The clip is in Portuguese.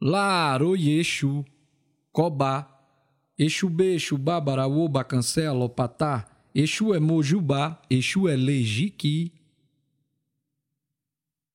Laro Yexu, Cobá, Exu B, Exu Bá, Baraú, Exu é Mojubá, Exu é Lejiqui,